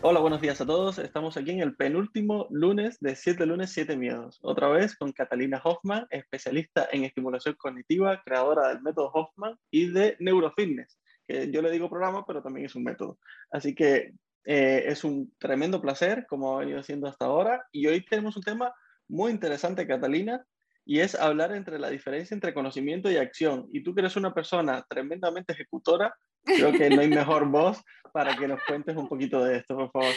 Hola, buenos días a todos. Estamos aquí en el penúltimo lunes de 7 lunes, 7 miedos. Otra vez con Catalina Hoffman, especialista en estimulación cognitiva, creadora del método Hoffman y de Neurofitness, que yo le digo programa, pero también es un método. Así que eh, es un tremendo placer, como ha venido siendo hasta ahora. Y hoy tenemos un tema muy interesante, Catalina, y es hablar entre la diferencia entre conocimiento y acción. Y tú que eres una persona tremendamente ejecutora, Creo que no hay mejor voz para que nos cuentes un poquito de esto, por favor.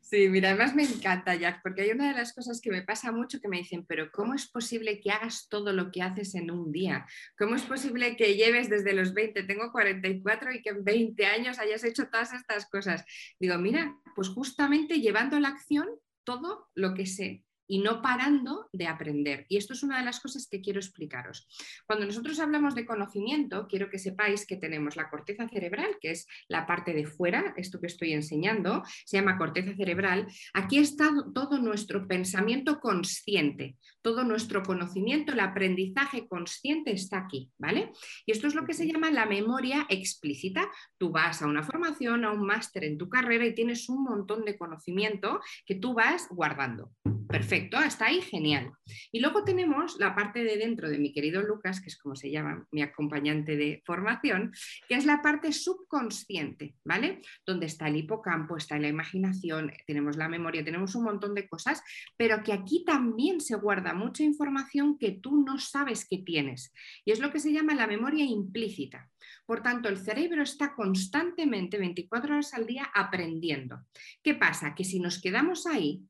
Sí, mira, además me encanta, Jack, porque hay una de las cosas que me pasa mucho que me dicen, pero ¿cómo es posible que hagas todo lo que haces en un día? ¿Cómo es posible que lleves desde los 20, tengo 44 y que en 20 años hayas hecho todas estas cosas? Digo, mira, pues justamente llevando a la acción todo lo que sé y no parando de aprender. Y esto es una de las cosas que quiero explicaros. Cuando nosotros hablamos de conocimiento, quiero que sepáis que tenemos la corteza cerebral, que es la parte de fuera, esto que estoy enseñando, se llama corteza cerebral. Aquí está todo nuestro pensamiento consciente, todo nuestro conocimiento, el aprendizaje consciente está aquí, ¿vale? Y esto es lo que se llama la memoria explícita. Tú vas a una formación, a un máster en tu carrera y tienes un montón de conocimiento que tú vas guardando. Perfecto, hasta ahí genial. Y luego tenemos la parte de dentro de mi querido Lucas, que es como se llama mi acompañante de formación, que es la parte subconsciente, ¿vale? Donde está el hipocampo, está la imaginación, tenemos la memoria, tenemos un montón de cosas, pero que aquí también se guarda mucha información que tú no sabes que tienes. Y es lo que se llama la memoria implícita. Por tanto, el cerebro está constantemente, 24 horas al día, aprendiendo. ¿Qué pasa? Que si nos quedamos ahí,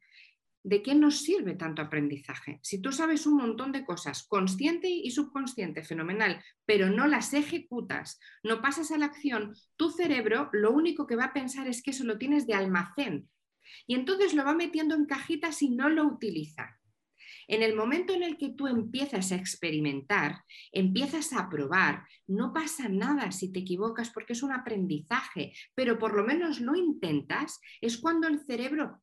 ¿de qué nos sirve tanto aprendizaje? Si tú sabes un montón de cosas, consciente y subconsciente, fenomenal, pero no las ejecutas, no pasas a la acción, tu cerebro lo único que va a pensar es que eso lo tienes de almacén. Y entonces lo va metiendo en cajitas y no lo utiliza. En el momento en el que tú empiezas a experimentar, empiezas a probar, no pasa nada si te equivocas porque es un aprendizaje, pero por lo menos lo intentas, es cuando el cerebro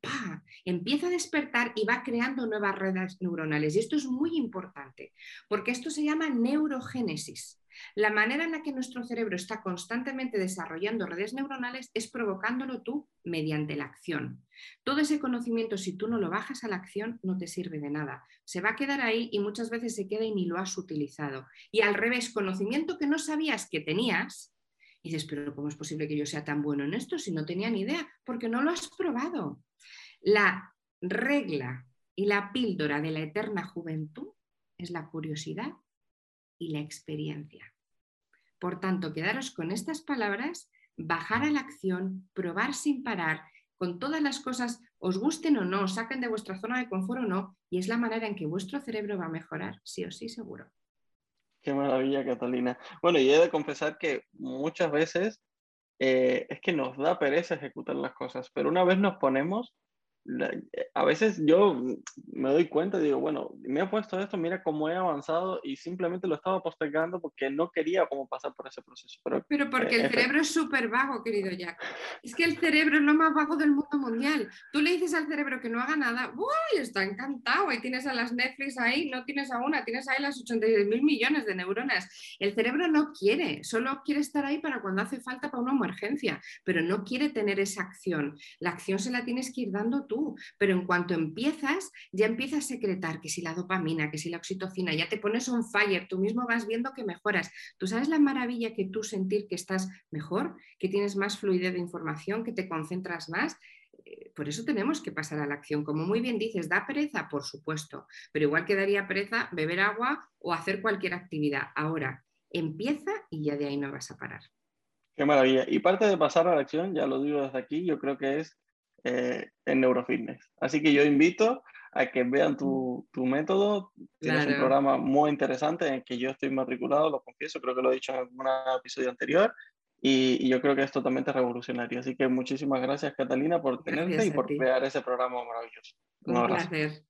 empieza a despertar y va creando nuevas redes neuronales. Y esto es muy importante, porque esto se llama neurogénesis. La manera en la que nuestro cerebro está constantemente desarrollando redes neuronales es provocándolo tú mediante la acción. Todo ese conocimiento, si tú no lo bajas a la acción, no te sirve de nada. Se va a quedar ahí y muchas veces se queda y ni lo has utilizado. Y al revés, conocimiento que no sabías que tenías, y dices, pero ¿cómo es posible que yo sea tan bueno en esto si no tenía ni idea? Porque no lo has probado. La regla y la píldora de la eterna juventud es la curiosidad y la experiencia. Por tanto, quedaros con estas palabras, bajar a la acción, probar sin parar, con todas las cosas, os gusten o no, os saquen de vuestra zona de confort o no, y es la manera en que vuestro cerebro va a mejorar, sí o sí, seguro. Qué maravilla, Catalina. Bueno, y he de confesar que muchas veces eh, es que nos da pereza ejecutar las cosas, pero una vez nos ponemos, a veces yo me doy cuenta y digo, bueno, me he puesto esto, mira cómo he avanzado y simplemente lo estaba postergando porque no quería como pasar por ese proceso. Pero, pero porque el cerebro es súper vago, querido Jack. Es que el cerebro es lo más vago del mundo mundial. Tú le dices al cerebro que no haga nada, ¡uy! Está encantado. Ahí tienes a las Netflix ahí, no tienes a una, tienes ahí las 86 mil millones de neuronas. El cerebro no quiere, solo quiere estar ahí para cuando hace falta para una emergencia, pero no quiere tener esa acción. La acción se la tienes que ir dando tú pero en cuanto empiezas, ya empiezas a secretar que si la dopamina, que si la oxitocina, ya te pones on fire, tú mismo vas viendo que mejoras. ¿Tú sabes la maravilla que tú sentir que estás mejor, que tienes más fluidez de información, que te concentras más? Eh, por eso tenemos que pasar a la acción. Como muy bien dices, da pereza, por supuesto, pero igual que daría pereza beber agua o hacer cualquier actividad. Ahora, empieza y ya de ahí no vas a parar. Qué maravilla. Y parte de pasar a la acción, ya lo digo desde aquí, yo creo que es eh, en Neurofitness. Así que yo invito a que vean tu, tu método. Tienes un programa muy interesante en el que yo estoy matriculado, lo confieso, creo que lo he dicho en algún episodio anterior. y, yo creo que es totalmente revolucionario. Así que muchísimas gracias Catalina por tenerte y por crear ese programa maravilloso. Un, placer.